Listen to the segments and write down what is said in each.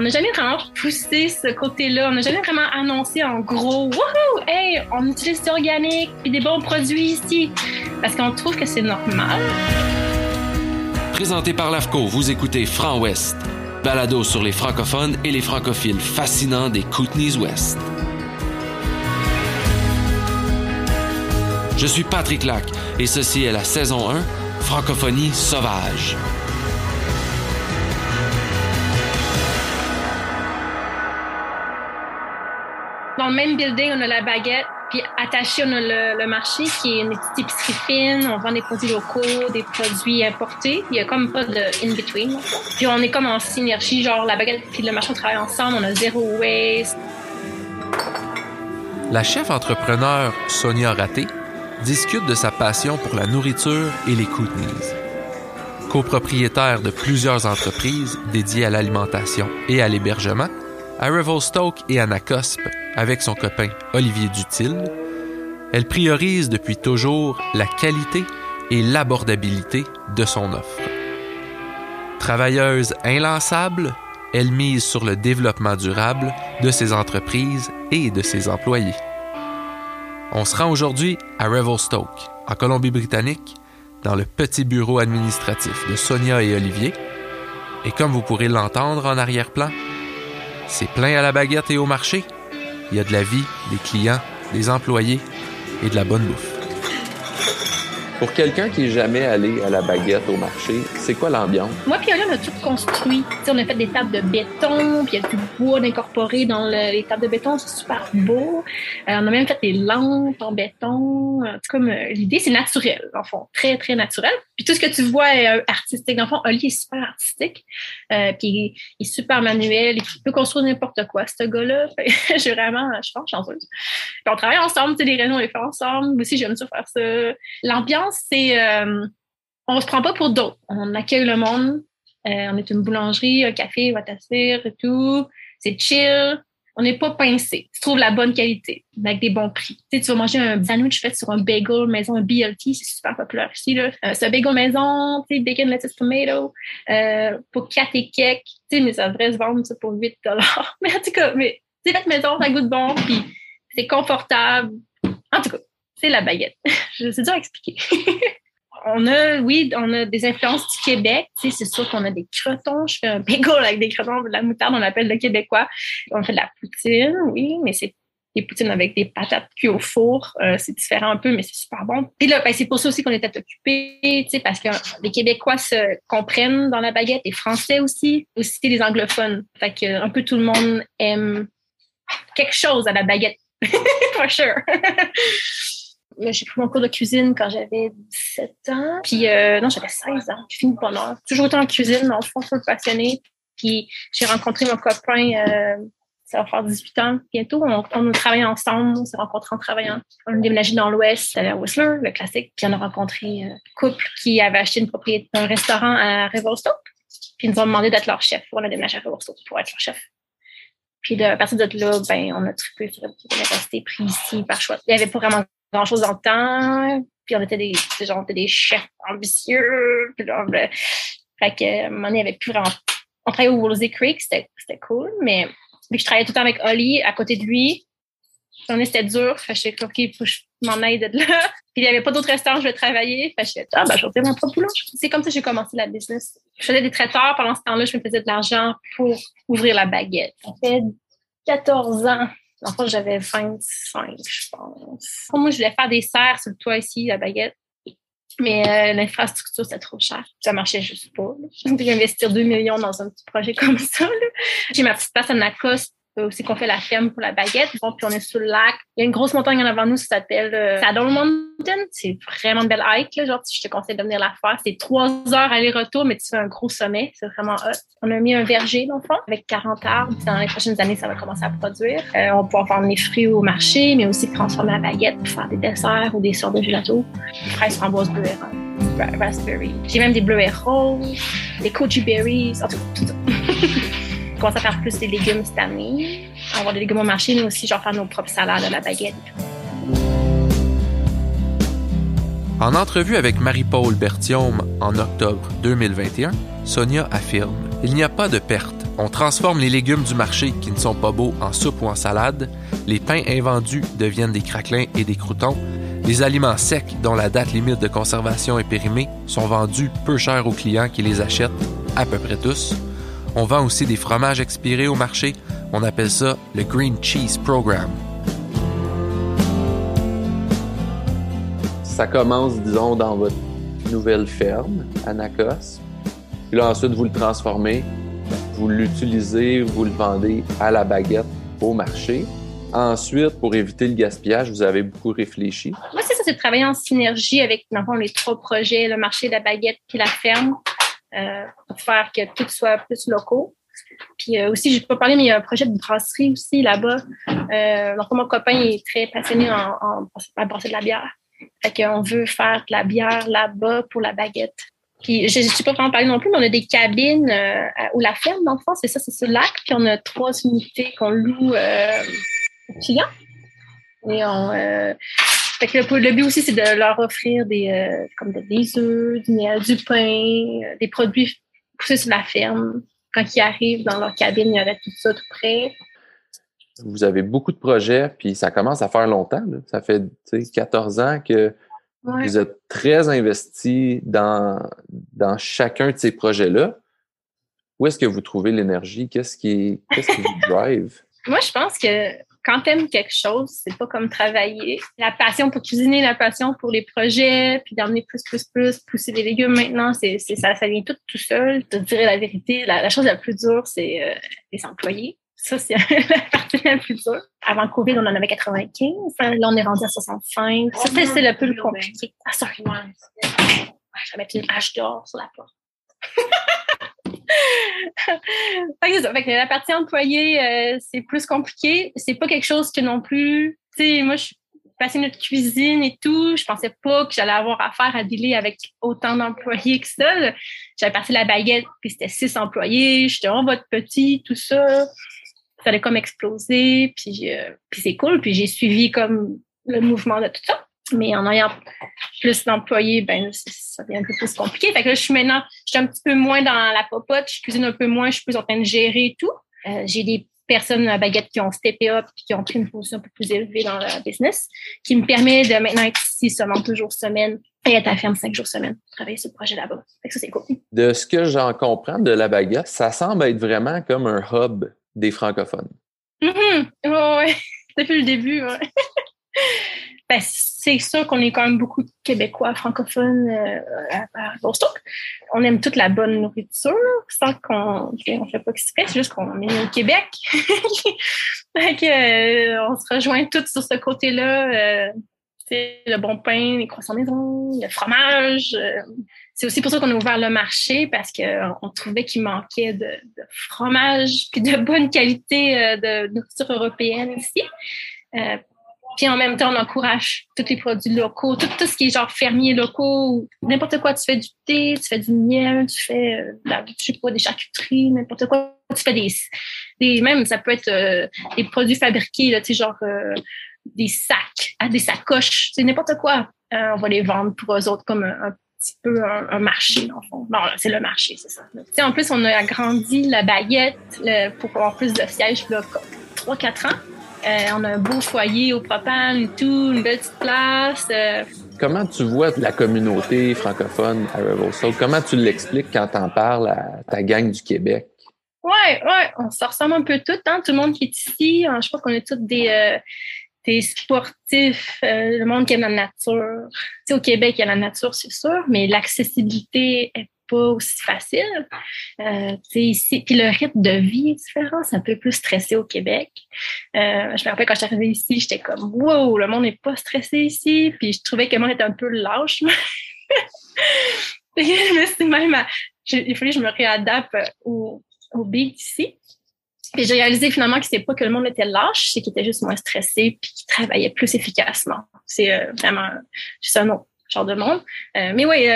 On n'a jamais vraiment poussé ce côté-là. On n'a jamais vraiment annoncé en gros, wouhou, hey, on utilise du organique et des bons produits ici. Parce qu'on trouve que c'est normal. Présenté par l'AFCO, vous écoutez Franc Ouest, balado sur les francophones et les francophiles fascinants des Kootenays Ouest. Je suis Patrick Lac et ceci est la saison 1, Francophonie sauvage. Dans le même building, on a la baguette, puis attaché, on a le, marché qui est une petite épicerie fine. On vend des produits locaux, des produits importés. Il y a comme pas de in-between. Puis on est comme en synergie, genre la baguette puis le marché, on travaille ensemble, on a zéro waste. La chef entrepreneur Sonia Raté discute de sa passion pour la nourriture et les Kootenays. Copropriétaire de plusieurs entreprises dédiées à l'alimentation et à l'hébergement, à Revelstoke et à Nacospe, avec son copain Olivier Dutil, elle priorise depuis toujours la qualité et l'abordabilité de son offre. Travailleuse inlassable, elle mise sur le développement durable de ses entreprises et de ses employés. On se rend aujourd'hui à Revelstoke, en Colombie-Britannique, dans le petit bureau administratif de Sonia et Olivier. Et comme vous pourrez l'entendre en arrière-plan, c'est plein à la baguette et au marché. Il y a de la vie, des clients, des employés et de la bonne bouffe. Pour quelqu'un qui n'est jamais allé à la baguette au marché, c'est quoi l'ambiance? Moi puis on a tout construit. on a fait des tables de béton, puis il y a du bois incorporé dans les tables de béton, c'est super beau. Euh, on a même fait des lampes en béton. En l'idée, c'est naturel, en fond, très, très naturel. Puis tout ce que tu vois est euh, artistique. Dans le fond, Oli est super artistique, euh, puis il est super manuel, il peut construire n'importe quoi, ce gars-là. J'ai vraiment, je suis chanceuse. Puis on travaille ensemble, les réunions, on les fait ensemble. Moi aussi, j'aime ça faire ça. L'ambiance, c'est euh, on se prend pas pour d'autres. On accueille le monde. Euh, on est une boulangerie, un café, va t'asseoir et tout. C'est chill. On n'est pas pincé. Tu trouves la bonne qualité avec des bons prix. Tu, sais, manger un sandwich fait sur un bagel maison, un BLT, c'est super populaire ici. Euh, c'est un bagel maison, tu sais, bacon, lettuce, tomato, pour 4 et quelques. Mais ça devrait se vendre ça, pour 8 Mais en tout cas, mais c'est fait maison, ça goûte bon, puis c'est confortable. En tout cas, c'est la baguette. c'est dur à expliquer. on a, oui, on a des influences du Québec. Tu sais, c'est sûr qu'on a des crotons. Je fais un bagel avec des crotons, de la moutarde, on appelle le québécois. On fait de la poutine, oui, mais c'est des poutines avec des patates cuites au four. Euh, c'est différent un peu, mais c'est super bon. Puis là, ben, c'est pour ça aussi qu'on était occupés, parce que les Québécois se comprennent dans la baguette, les Français aussi, aussi les anglophones. Fait un peu tout le monde aime quelque chose à la baguette. For sure. J'ai pris mon cours de cuisine quand j'avais 17 ans. Puis, euh, non, j'avais 16 ans. J'ai fini de bonheur. Toujours été en cuisine, mais je suis un peu passionnée. Puis, j'ai rencontré mon copain, euh, ça va faire 18 ans bientôt. On, on a travaillé ensemble, on s'est rencontrés en travaillant. On a déménagé dans l'Ouest, à Whistler, le classique. Puis, on a rencontré un couple qui avait acheté une propriété, un restaurant à Revelstoke. Puis, ils nous ont demandé d'être leur chef. On a déménagé à Revelstoke pour être leur chef. Puis, de, à partir de là, ben, on a trippé sur rester pris ici par choix. Il n'y avait pas vraiment grand chose dans le temps. Puis on était des, genre, on était des chefs ambitieux. Puis là, ben, fait que, avait plus vraiment. On travaillait au Woolsey Creek, c'était cool, mais je travaillais tout le temps avec Oli à côté de lui, c'était dur. Fait que je suis OK, il faut que je m'en aide de là. Puis il n'y avait pas d'autres restaurants où je vais travailler. Fait que je ah, ben, je mon propre boulot. C'est comme ça que j'ai commencé la business. Je faisais des traiteurs. Pendant ce temps-là, je me faisais de l'argent pour ouvrir la baguette. Ça fait 14 ans en fait, j'avais 25, je pense. Moi, je voulais faire des serres sur le toit ici, la baguette. Mais euh, l'infrastructure, c'était trop cher. Ça marchait juste pas. J'ai investir 2 millions dans un petit projet comme ça. J'ai ma petite place à Nacos aussi qu'on fait la ferme pour la baguette. puis on est sur le lac. Il y a une grosse montagne en avant nous, ça s'appelle euh, Saddle Mountain. C'est vraiment une belle hike. Là. Genre, je te conseille de venir la faire. C'est trois heures aller-retour, mais tu fais un gros sommet. C'est vraiment hot. On a mis un verger, dans le fond, avec 40 arbres. Dans les prochaines années, ça va commencer à produire. Euh, on va pouvoir vendre les fruits au marché, mais aussi transformer la baguette pour faire des desserts ou des sortes de gelato. Fraises framboises bleues et raspberry. J'ai même des bleuets roses, des goji berries, en tout, tout ça. on commence à faire plus des légumes cette année. Avoir des légumes au marché, mais aussi genre faire nos propres salades à la baguette. En entrevue avec Marie-Paul Berthiaume en octobre 2021, Sonia affirme Il n'y a pas de perte. On transforme les légumes du marché qui ne sont pas beaux en soupe ou en salade. Les pains invendus deviennent des craquelins et des croutons. Les aliments secs dont la date limite de conservation est périmée sont vendus peu cher aux clients qui les achètent, à peu près tous. On vend aussi des fromages expirés au marché. On appelle ça le Green Cheese Program. Ça commence, disons, dans votre nouvelle ferme, Anacos. Puis là, ensuite, vous le transformez, vous l'utilisez, vous le vendez à la baguette au marché. Ensuite, pour éviter le gaspillage, vous avez beaucoup réfléchi. Moi, c'est ça, c'est de travailler en synergie avec, dans les trois projets, le marché, la baguette puis la ferme. Euh, pour faire que tout soit plus locaux. Puis euh, aussi, je peux parler, mais il y a un projet de brasserie aussi là-bas. Euh, donc, mon copain est très passionné en, en, à brasser de la bière. Fait qu'on veut faire de la bière là-bas pour la baguette. Puis, je ne sais pas vraiment parler non plus, mais on a des cabines euh, où la ferme, dans le fond, c'est ça, c'est ce lac. Puis, on a trois unités qu'on loue euh, aux clients. Et on, euh, fait que le, but aussi, c'est de leur offrir des, euh, comme des œufs, du miel, du pain, euh, des produits poussés sur la ferme. Quand ils arrivent dans leur cabine, il y aurait tout ça tout près. Vous avez beaucoup de projets, puis ça commence à faire longtemps. Là. Ça fait 14 ans que vous êtes très investi dans, dans chacun de ces projets-là. Où est-ce que vous trouvez l'énergie? Qu'est-ce qui, qu'est-ce qui vous drive? Moi, je pense que quand tu aimes quelque chose, c'est pas comme travailler. La passion pour cuisiner, la passion pour les projets, puis d'emmener plus, plus, plus, pousser des légumes maintenant, c'est, ça, ça vient tout tout seul. Te dirais la vérité, la, chose la plus dure, c'est euh, les employés. Ça, c'est la partie la plus dure. Avant COVID, on en avait 95. Là, on est rendu à 65. Ça, c'est, le plus compliqué. Ah, sorry. je vais mettre une hache d'or sur la porte. fait la partie employée, euh, c'est plus compliqué. C'est pas quelque chose que non plus. Tu sais, moi, je suis passionnée de cuisine et tout. Je pensais pas que j'allais avoir affaire à dealer avec autant d'employés que ça. J'avais passé la baguette, puis c'était six employés. J'étais en votre petit, tout ça. Ça allait comme exploser. Puis, euh, puis c'est cool. Puis j'ai suivi comme le mouvement de tout ça. Mais en ayant plus d'employés, ben ça devient un peu plus compliqué. Fait que là, je suis maintenant, je suis un petit peu moins dans la popote, je cuisine un peu moins, je suis plus en train de gérer tout. Euh, j'ai des personnes à baguette qui ont steppé up et qui ont pris une position un peu plus élevée dans le business, qui me permet de maintenant être ici seulement deux jours semaine et être à la ferme cinq jours semaine, travailler sur le projet là-bas. ça, c'est cool. De ce que j'en comprends de la baguette, ça semble être vraiment comme un hub des francophones. Mm -hmm. depuis le début, ouais. Ben, c'est sûr qu'on est quand même beaucoup de Québécois francophones euh, à, Boston. On aime toute la bonne nourriture sans qu'on ne fait pas exprès, c'est juste qu'on est au Québec. Euh, on se rejoint tous sur ce côté-là. Euh, le bon pain, les croissants maison, le fromage. c'est aussi pour ça qu'on a ouvert le marché parce qu'on trouvait qu'il manquait de, de, fromage puis de bonne qualité de nourriture européenne ici. En même temps, on encourage tous les produits locaux, tout, ce qui est genre fermier locaux, n'importe quoi. Tu fais du thé, tu fais du miel, tu fais euh, je sais pas, des charcuteries, n'importe quoi. Tu fais des, des même ça peut être euh, des produits fabriqués, là, tu sais, genre euh, des sacs, ah, des sacoches, c'est n'importe quoi. on va les vendre pour eux autres comme un, petit peu un, marché, dans le fond. Non, c'est le marché, c'est ça. sais, en plus, on a agrandi la baguette pour avoir plus de sièges, là, 3-4 ans. Euh, on a un beau foyer au propane et tout, une belle petite place. Euh. Comment tu vois la communauté francophone à Revel Comment tu l'expliques quand tu en parles à ta gang du Québec? Ouais, ouais, on se ressemble un peu toutes, hein? tout le monde qui est ici. Je pense qu'on est tous des, euh, des sportifs, le monde qui aime la nature. Tu sais, au Québec, il y a la nature, c'est sûr, mais l'accessibilité est pas aussi facile. Euh, ici, puis le rythme de vie est différent, c'est un peu plus stressé au Québec. Euh, je me rappelle quand je suis arrivée ici, j'étais comme wow, le monde n'est pas stressé ici, puis je trouvais que le monde était un peu lâche. me suis même, il fallait que je me réadapte au, au beat ici. Et j'ai réalisé finalement que c'était pas que le monde était lâche, c'est qu'il était juste moins stressé puis qu'il travaillait plus efficacement. C'est euh, vraiment juste un autre genre de monde. Euh, mais oui,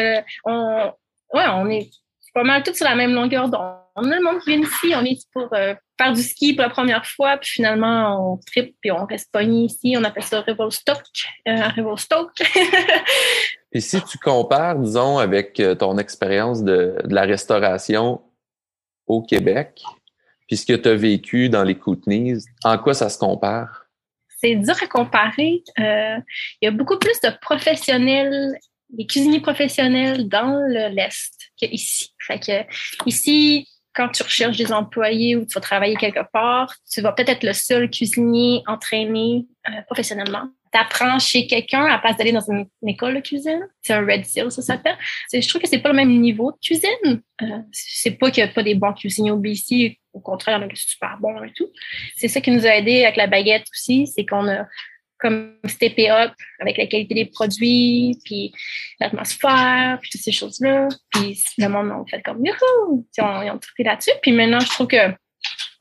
on, ouais, on est pas mal tous sur la même longueur d'onde. On a le monde qui vient ici, on est pour faire du ski pour la première fois, puis finalement on tripe puis on reste pogné ici. On appelle ça Revolstock, euh, Stock. Et si tu compares, disons, avec ton expérience de, de la restauration au Québec, puis ce que tu as vécu dans les Kootenays, en quoi ça se compare? C'est dur à comparer. Euh, il y a beaucoup plus de professionnels, des cuisiniers professionnels dans l'Est qu'ici. Fait que ici, quand tu recherches des employés ou tu vas travailler quelque part, tu vas peut-être être le seul cuisinier entraîné euh, professionnellement t'apprends chez quelqu'un à place d'aller dans une, école de cuisine. C'est un Red Seal, ça s'appelle. Je trouve que c'est pas le même niveau de cuisine. Euh, c'est pas qu'il n'y a pas des bons cuisiniers au BC. Au contraire, il y en super bons et tout. C'est ça qui nous a aidé avec la baguette aussi, c'est qu'on a comme steppé up avec la qualité des produits, puis l'atmosphère, puis toutes ces choses-là. Puis le monde a fait comme youhou! Ils ont, ils ont là-dessus. Puis maintenant, je trouve que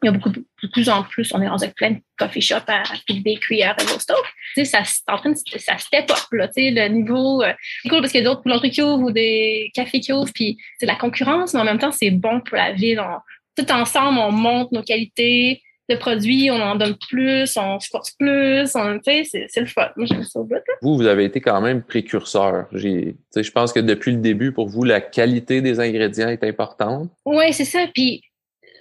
il y a beaucoup de, plus en plus, on est dans plein de coffee shop à, à bakery à Revo Tu sais, ça, en train de, ça step up, là, tu sais, le niveau, euh, c'est cool parce qu'il y a d'autres boulangeries qui ouvrent ou des cafés qui ouvrent, puis c'est la concurrence, mais en même temps, c'est bon pour la ville. tout ensemble, on monte nos qualités de produits, on en donne plus, on se force plus, on, tu sais, c'est le fun. Moi, j'aime ça au bout. Vous, vous avez été quand même précurseur. Je pense que depuis le début, pour vous, la qualité des ingrédients est importante. Oui, c'est ça. Puis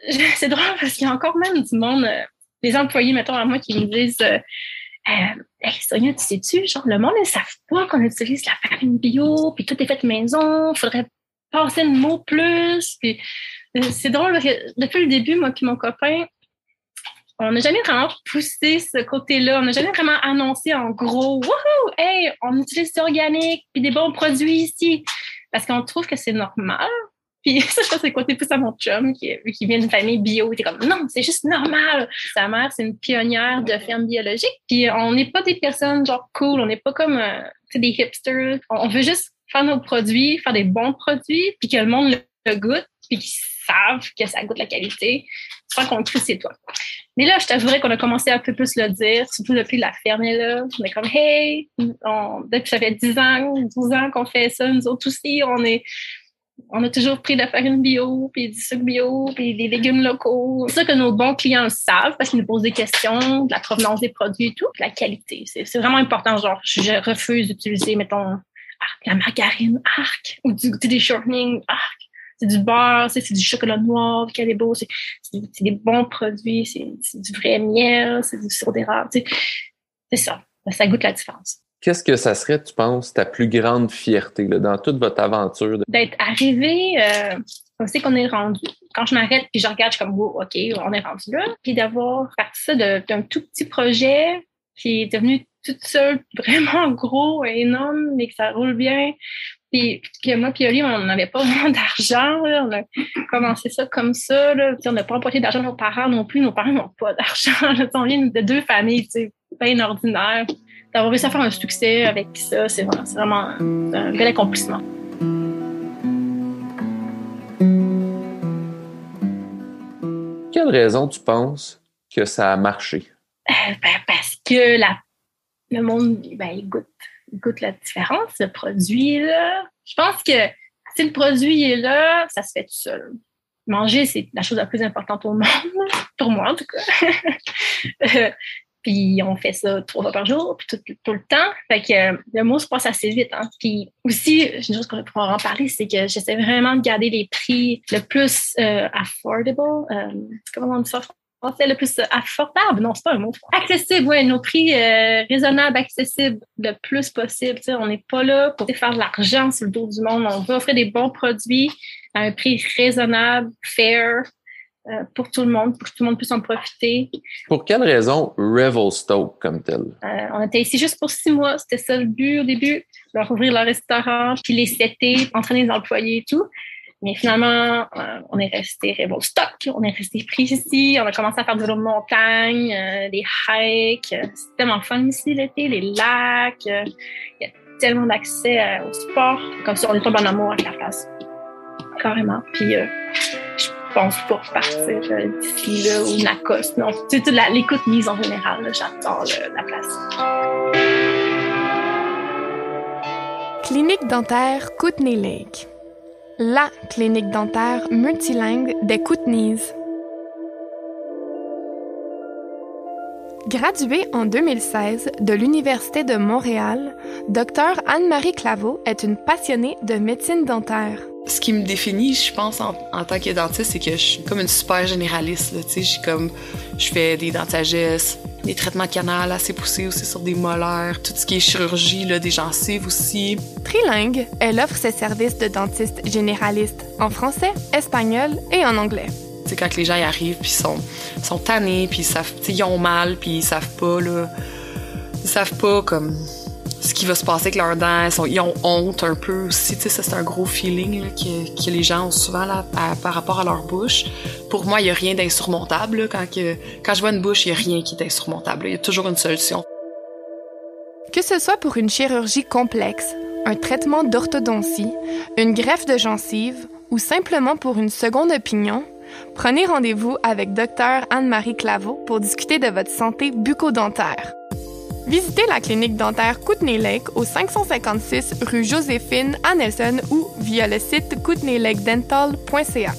c'est drôle parce qu'il y a encore même du monde, euh, des employés, mettons, à moi, qui me disent euh, euh hey, Sonia, tu sais-tu, genre, le monde, ils savent pas qu'on utilise la farine bio, puis tout est fait maison, faudrait passer le mot plus. Puis euh, c'est drôle parce que depuis le début, moi puis mon copain, on n'a jamais vraiment poussé ce côté-là. On n'a jamais vraiment annoncé en gros, wouhou, hey, on utilise du organique, puis des bons produits ici. Parce qu'on trouve que c'est normal. Puis ça, je pense que c'est côté plus à mon chum, qui, qui vient d'une famille bio. Il comme, non, c'est juste normal. Sa mère, c'est une pionnière de ferme biologique. Puis on n'est pas des personnes genre cool, on n'est pas comme euh, des hipsters. On, veut juste faire nos produits, faire des bons produits, puis que le monde le, goûte, puis qu'ils savent que ça goûte la qualité, sans qu'on le c'est toi. Mais là, je t'avouerais qu'on a commencé à un peu plus le dire, surtout depuis la ferme là. On est comme, hey, depuis ça fait 10 ans, 12 ans qu'on fait ça, nous autres aussi, on est, on a toujours pris de la farine bio, puis du sucre bio, puis des légumes locaux. C'est ça que nos bons clients savent parce qu'ils nous posent des questions de la provenance des produits et tout, la qualité. C'est vraiment important. Genre, je refuse d'utiliser, mettons, la margarine, arc, ou du, des shortening, arc. C'est du beurre, c'est du chocolat noir, beau, c'est des bons produits, c'est du vrai miel, c'est du sirop d'érable. C'est ça. Ça goûte la différence. Qu'est-ce que ça serait, tu penses, ta plus grande fierté là, dans toute votre aventure? D'être arrivé, euh, on sait qu'on est rendu. Quand je m'arrête puis je regarde, je suis comme, oh, OK, on est rendu là. Puis d'avoir parti ça d'un tout petit projet qui est devenu toute seule vraiment gros, énorme, mais que ça roule bien. Puis que moi puis Oli, on n'avait pas vraiment d'argent. On a commencé ça comme ça. Là. on n'a pas emprunté d'argent nos parents non plus. Nos parents n'ont pas d'argent. On vient de deux familles bien ordinaires d'avoir réussi à faire un succès avec ça, c'est vraiment, un bel accomplissement. Quelle raison tu penses que ça a marché? Euh, ben, parce que la, le monde, ben, il, goûte, il goûte la différence, le produit. Là. Je pense que si le produit est là, ça se fait tout seul. Manger, c'est la chose la plus importante au monde, pour moi en tout cas. Puis on fait ça trois fois par jour, puis tout, le temps. Fait que euh, le mot se passe assez vite. Hein. Puis aussi, une chose qu'on pourra en parler, c'est que j'essaie vraiment de garder les prix le plus euh, affordable. Euh, comment on dit ça français? Le plus affordable? Non, c'est pas un mot. Accessible, oui, nos prix euh, raisonnables, accessibles le plus possible. on n'est pas là pour faire de l'argent sur le dos du monde. On veut offrir des bons produits à un prix raisonnable, fair, euh, pour tout le monde, pour que tout le monde puisse en profiter. Pour quelle raison Revelstoke comme tel? Euh, on était ici juste pour six mois. C'était ça le but au début, leur ouvrir leur restaurant, puis les setter, entraîner les employés et tout. Mais finalement, euh, on est resté Stock, on est resté pris ici, on a commencé à faire du vélo de montagne, euh, des hikes. C'est tellement fun ici l'été, les lacs. Il y a tellement d'accès au sport. Comme si on est tombé en amour avec la place. Carrément. Puis je pense pour partir d'ici là ou Lacoste. Non, toute l'écoute mise en général, j'adore la place. Clinique dentaire Kootenay Lake la clinique dentaire multilingue des Kootenays. Graduée en 2016 de l'Université de Montréal, Dr Anne-Marie Claveau est une passionnée de médecine dentaire. Ce qui me définit, je pense, en, tant que dentiste, c'est que je suis comme une super généraliste. Je comme, je fais des dentagesses, des traitements canal assez poussés aussi sur des molaires, tout ce qui est chirurgie, là, des gencives aussi. Trilingue, elle offre ses services de dentiste généraliste en français, espagnol et en anglais. C'est quand les gens y arrivent puis sont sont tannés puis ils savent, ils ont mal puis ils savent pas là, ils savent pas comme ce qui va se passer avec leurs dents. Ils, ont honte un peu aussi. Tu c'est un gros feeling que, les gens ont souvent par rapport à leur bouche. Pour moi, il n'y a rien d'insurmontable. Quand, quand je vois une bouche, il n'y a rien qui est insurmontable. Il y a toujours une solution. Que ce soit pour une chirurgie complexe, un traitement d'orthodontie, une greffe de gencive ou simplement pour une seconde opinion, prenez rendez-vous avec Dr Anne-Marie Claveau pour discuter de votre santé bucco-dentaire. Visitez la clinique dentaire Kootenay Lake au 556 rue Joséphine à Nelson ou via le site kootenaylakedental.ca.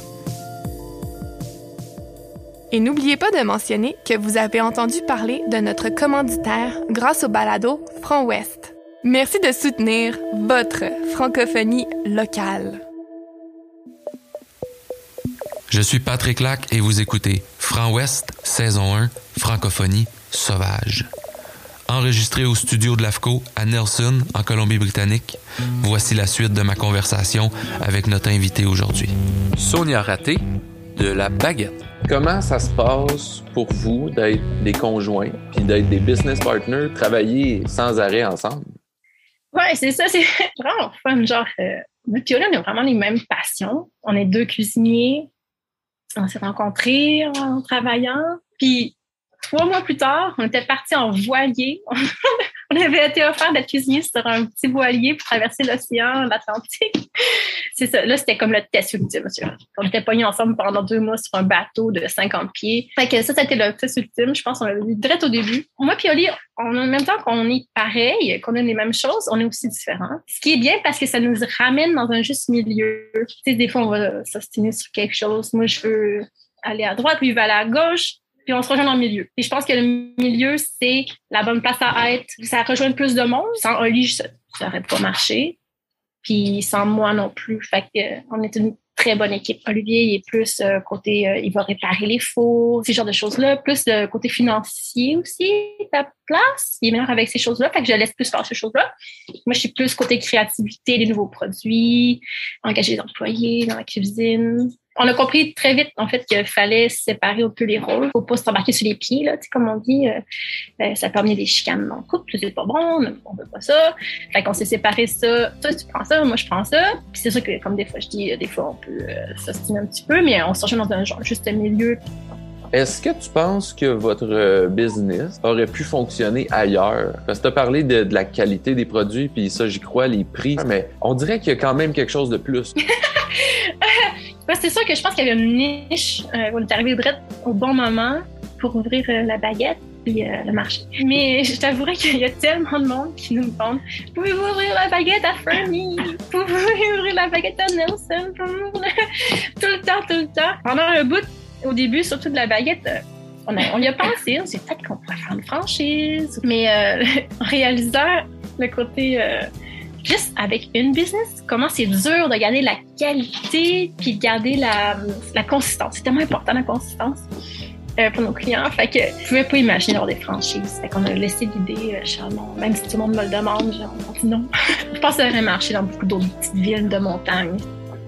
Et n'oubliez pas de mentionner que vous avez entendu parler de notre commanditaire grâce au balado Franc Ouest. Merci de soutenir votre francophonie locale. Je suis Patrick Lac et vous écoutez Franc Ouest, saison 1, francophonie sauvage. Enregistré au studio de l'AFCO à Nelson, en Colombie-Britannique, voici la suite de ma conversation avec notre invité aujourd'hui. Sonia Raté de La Baguette. Comment ça se passe pour vous d'être des conjoints puis d'être des business partners, travailler sans arrêt ensemble? Oui, c'est ça, c'est vraiment fun. Genre, euh, on a vraiment les mêmes passions. On est deux cuisiniers. On s'est rencontrés en travaillant. Puis trois mois plus tard, on était partis en voilier. on avait été offert d'être cuisinier sur un petit voilier pour traverser l'océan, l'Atlantique. C'est ça. Là, c'était comme le test ultime. On était pognés ensemble pendant deux mois sur un bateau de 50 pieds. Fait que ça, c'était le test ultime. Je pense qu'on l'a vu direct au début. Moi puis en même temps qu'on est pareil, qu'on a les mêmes choses, on est aussi différents. Ce qui est bien parce que ça nous ramène dans un juste milieu. Tu sais, des fois, on va s'ostiner sur quelque chose. Moi, je veux aller à droite, lui, il va aller à gauche puis on se rejoint dans le milieu. Et je pense que le milieu, c'est la bonne place à être. Ça rejoint plus de monde. Sans Oli, ça n'aurait pas marché. Puis sans moi non plus. Fait que, euh, on est une très bonne équipe. Olivier, il est plus euh, côté, euh, il va réparer les faux, ces genres de choses-là. Plus le côté financier aussi, ta place. Il est meilleur avec ces choses-là. Fait que je laisse plus faire ces choses-là. Moi, je suis plus côté créativité, les nouveaux produits, engager des employés dans la cuisine on a compris très vite en fait qu'il fallait séparer un peu les rôles. Faut pas s'embarquer sur les pieds là, comme on dit. Euh, euh, ça peut amener des chicanes dans le couple, c'est pas bon, on veut pas ça. Fait qu'on s'est séparé ça. Toi tu prends ça, moi je prends ça. Puis c'est sûr que comme des fois je dis, des fois on peut euh, s'ostiner un petit peu, mais on se dans un genre juste milieu. Est-ce que tu penses que votre business aurait pu fonctionner ailleurs? Parce que tu as parlé de, de, la qualité des produits, puis ça, j'y crois, les prix, mais on dirait qu'il y a quand même quelque chose de plus. c'est sûr que je pense qu'il y avait une niche. Euh, on est arrivé au bon moment pour ouvrir euh, la baguette puis euh, le marché. Mais je t'avouerais qu'il y a tellement de monde qui nous demande Pouvez-vous ouvrir la baguette à Fernie Pouvez-vous ouvrir la baguette à Nelson Tout le temps, tout le temps. Pendant un bout, au début, surtout de la baguette, on, on y a pensé. On s'est peut-être qu'on pourrait faire une franchise. Mais en réalisant le côté juste avec une business, comment c'est dur de garder la qualité puis de garder la, la consistance. C'est tellement important la consistance euh, pour nos clients. Fait que je pouvais pas imaginer avoir des franchises. Fait qu'on a laissé l'idée, euh, même si tout le monde me le demande, genre, non. je pense que ça aurait marché dans beaucoup d'autres petites villes de montagne.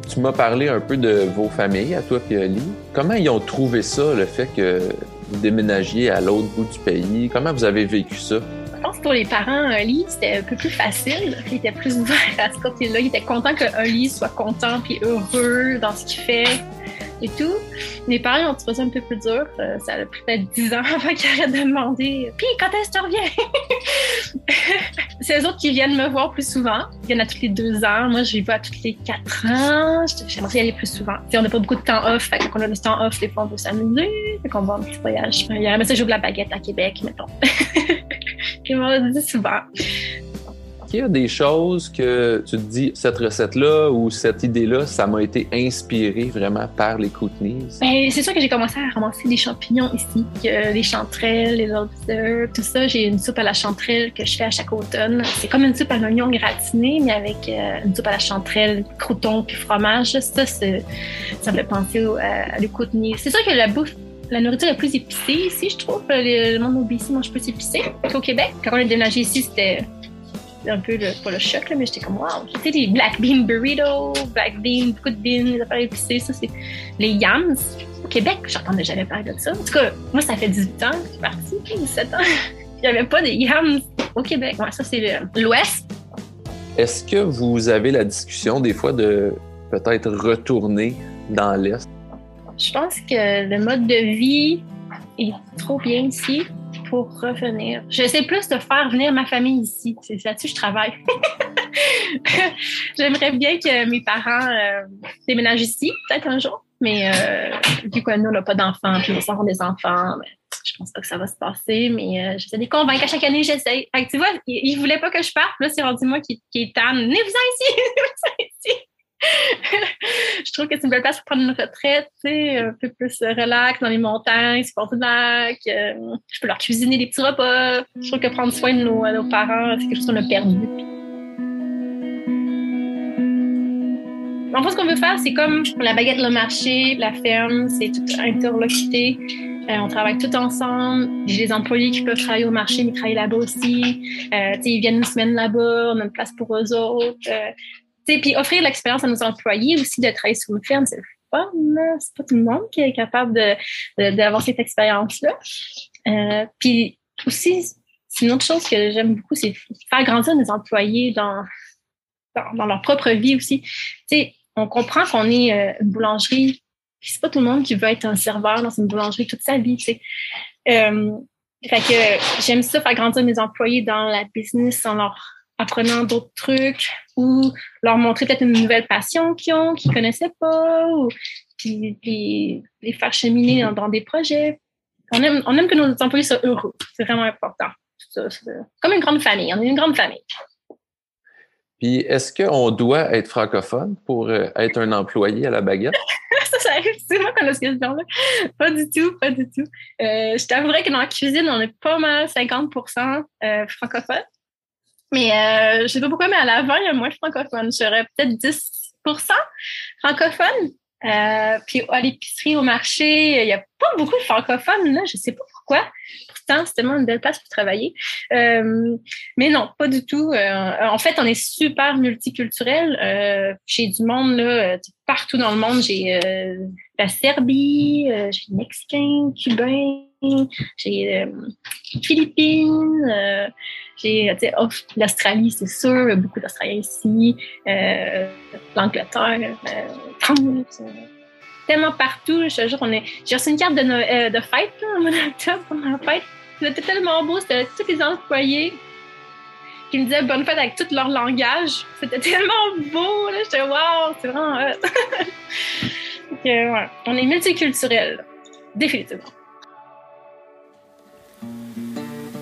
Tu m'as parlé un peu de vos familles, à toi et Ali. Comment ils ont trouvé ça, le fait que vous déménagiez à l'autre bout du pays? Comment vous avez vécu ça? Pour les parents, un lit, c'était un peu plus facile. Ils étaient plus ouverts à ce côté-là. Ils étaient contents qu'un lit soit content puis heureux dans ce qu'il fait et tout. Mes parents ont trouvé ça un peu plus dur. Euh, ça a pris peut-être 10 ans avant qu'ils arrêtent de demander Puis quand est-ce que tu reviens C'est eux autres qui viennent me voir plus souvent. Ils viennent à tous les deux ans. Moi, je les vois à tous les quatre ans. J'aimerais y aller plus souvent. on n'a pas beaucoup de temps off. Fait quand on a du temps off, des fois, on veut s'amuser. Fait qu'on va un petit voyage. Il y a un message de la baguette à Québec, mettons. Ils m'ont dit souvent qu'il y a des choses que tu te dis, cette recette-là ou cette idée-là, ça m'a été inspiré vraiment par les Kootenays? Ben, c'est sûr que j'ai commencé à ramasser des champignons ici, que les chanterelles, les lobsters, tout ça. J'ai une soupe à la chanterelle que je fais à chaque automne. C'est comme une soupe à l'oignon gratiné, mais avec euh, une soupe à la chanterelle, croûtons puis fromage. Ça, ça me fait penser au, à, les Kootenays. C'est sûr que la bouffe la nourriture est plus épicée ici, je trouve. Le, monde au BC mange plus épicé qu'au Québec. Quand on est déménagé ici, c'était un peu le, le choc, là, mais j'étais comme, wow, tu sais, black bean burritos, black bean, beaucoup de beans, les affaires épicées, ça, c'est les yams. Au Québec, j'entendais jamais parler de ça. En tout cas, moi, ça fait 18 ans que je suis partie, 17 ans. Avait pas de yams au Québec. Ouais, ça, c'est l'Ouest. Est-ce que vous avez la discussion des fois de peut-être retourner dans l'Est? Je pense que le mode de vie est trop bien ici pour revenir. J'essaie plus de faire venir ma famille ici. C'est là-dessus que je travaille. J'aimerais bien que mes parents euh, déménagent ici, peut-être un jour. Mais euh, vu que nous, on n'a pas d'enfants, puis nous avons des enfants, mais je pense pas que ça va se passer. Mais euh, j'essaie de les convaincre. À chaque année, j'essaie. tu vois, ils ne voulaient pas que je parte. Là, c'est rendu moi qui, qui est tanne. Venez-vous ici! ici! Je trouve que c'est une belle place pour prendre une retraite, un peu plus relax dans les montagnes, supporter le lac. Euh, je peux leur cuisiner des petits repas. Je trouve que prendre soin de nos, parents, c'est quelque chose qu'on a perdu. En fait, ce qu'on veut faire, c'est comme la baguette, le marché, la ferme, c'est tout interlocuté. Euh, on travaille tout ensemble. J'ai des employés qui peuvent travailler au marché, mais travailler là-bas aussi. Euh, ils viennent une semaine là-bas, on a une place pour eux autres. Euh, puis offrir l'expérience à nos employés aussi de travailler sur une ferme, c'est. C'est pas tout le monde qui est capable d'avoir de, cette expérience-là. Euh, puis aussi, c'est une autre chose que j'aime beaucoup, c'est faire grandir nos employés dans, dans, leur propre vie aussi. sais, on comprend qu'on est euh, une boulangerie, puis c'est pas tout le monde qui veut être un serveur dans une boulangerie toute sa vie. Euh, fait que j'aime ça, faire grandir mes employés dans la business, en leur apprenant d'autres trucs ou leur montrer peut-être une nouvelle passion qu'ils ont, qu'ils connaissaient pas, ou puis les, faire cheminer dans, des projets. On aime, on aime que nos employés soient heureux. C'est vraiment important. comme une grande famille. On est une grande famille. Puis, est-ce qu'on doit être francophone pour euh, être un employé à la baguette? ça, ça arrive souvent qu'on a cette question-là. Pas du tout, pas du tout. Euh, je t'avouerais que dans la cuisine, on est pas mal 50% euh, francophone. Mais euh, je sais pas pourquoi, mais à l'avant, il y a moins de francophones. Je serais peut-être 10% francophones. Euh, puis à l'épicerie, au marché, il n'y a pas beaucoup de francophones. Là. Je ne sais pas pourquoi. Pourtant, c'est tellement une belle place pour travailler. Euh, mais non, pas du tout. en fait, on est super multiculturel. j'ai du monde là, partout dans le monde. J'ai la Serbie, j'ai Mexicain, Cubain, j'ai Philippines. J'ai l'Australie, c'est sûr, beaucoup d'Australiens ici, euh, l'Angleterre, euh, euh, tellement partout. J'ai reçu une carte de, euh, de fête mon laptop pour ma fête. C'était tellement beau, c'était tous les employés qui me disaient bonne fête avec tout leur langage. C'était tellement beau, là. J'étais wow, c'est vraiment on est multiculturel, définitivement.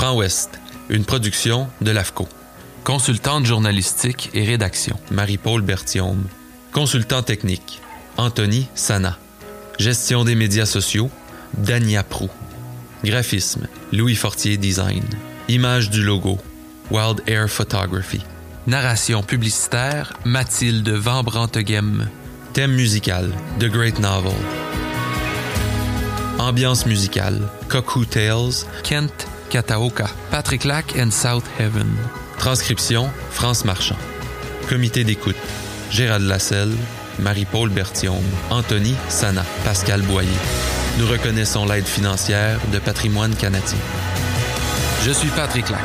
Franc Ouest, une production de l'AFCO. Consultante journalistique et rédaction, Marie-Paul Berthiaume. Consultant technique, Anthony Sana. Gestion des médias sociaux, Dania Prou. Graphisme, Louis Fortier Design. Image du logo, Wild Air Photography. Narration publicitaire, Mathilde Van Branteghem. Thème musical, The Great Novel. Ambiance musicale, Cuckoo Tales, Kent Kataoka, Patrick Lac and South Heaven. Transcription, France Marchand. Comité d'écoute, Gérald Lasselle, Marie-Paul Berthiaume, Anthony Sana, Pascal Boyer. Nous reconnaissons l'aide financière de Patrimoine canadien. Je suis Patrick Lac.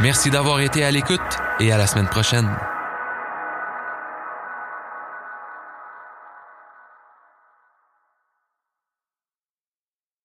Merci d'avoir été à l'écoute et à la semaine prochaine.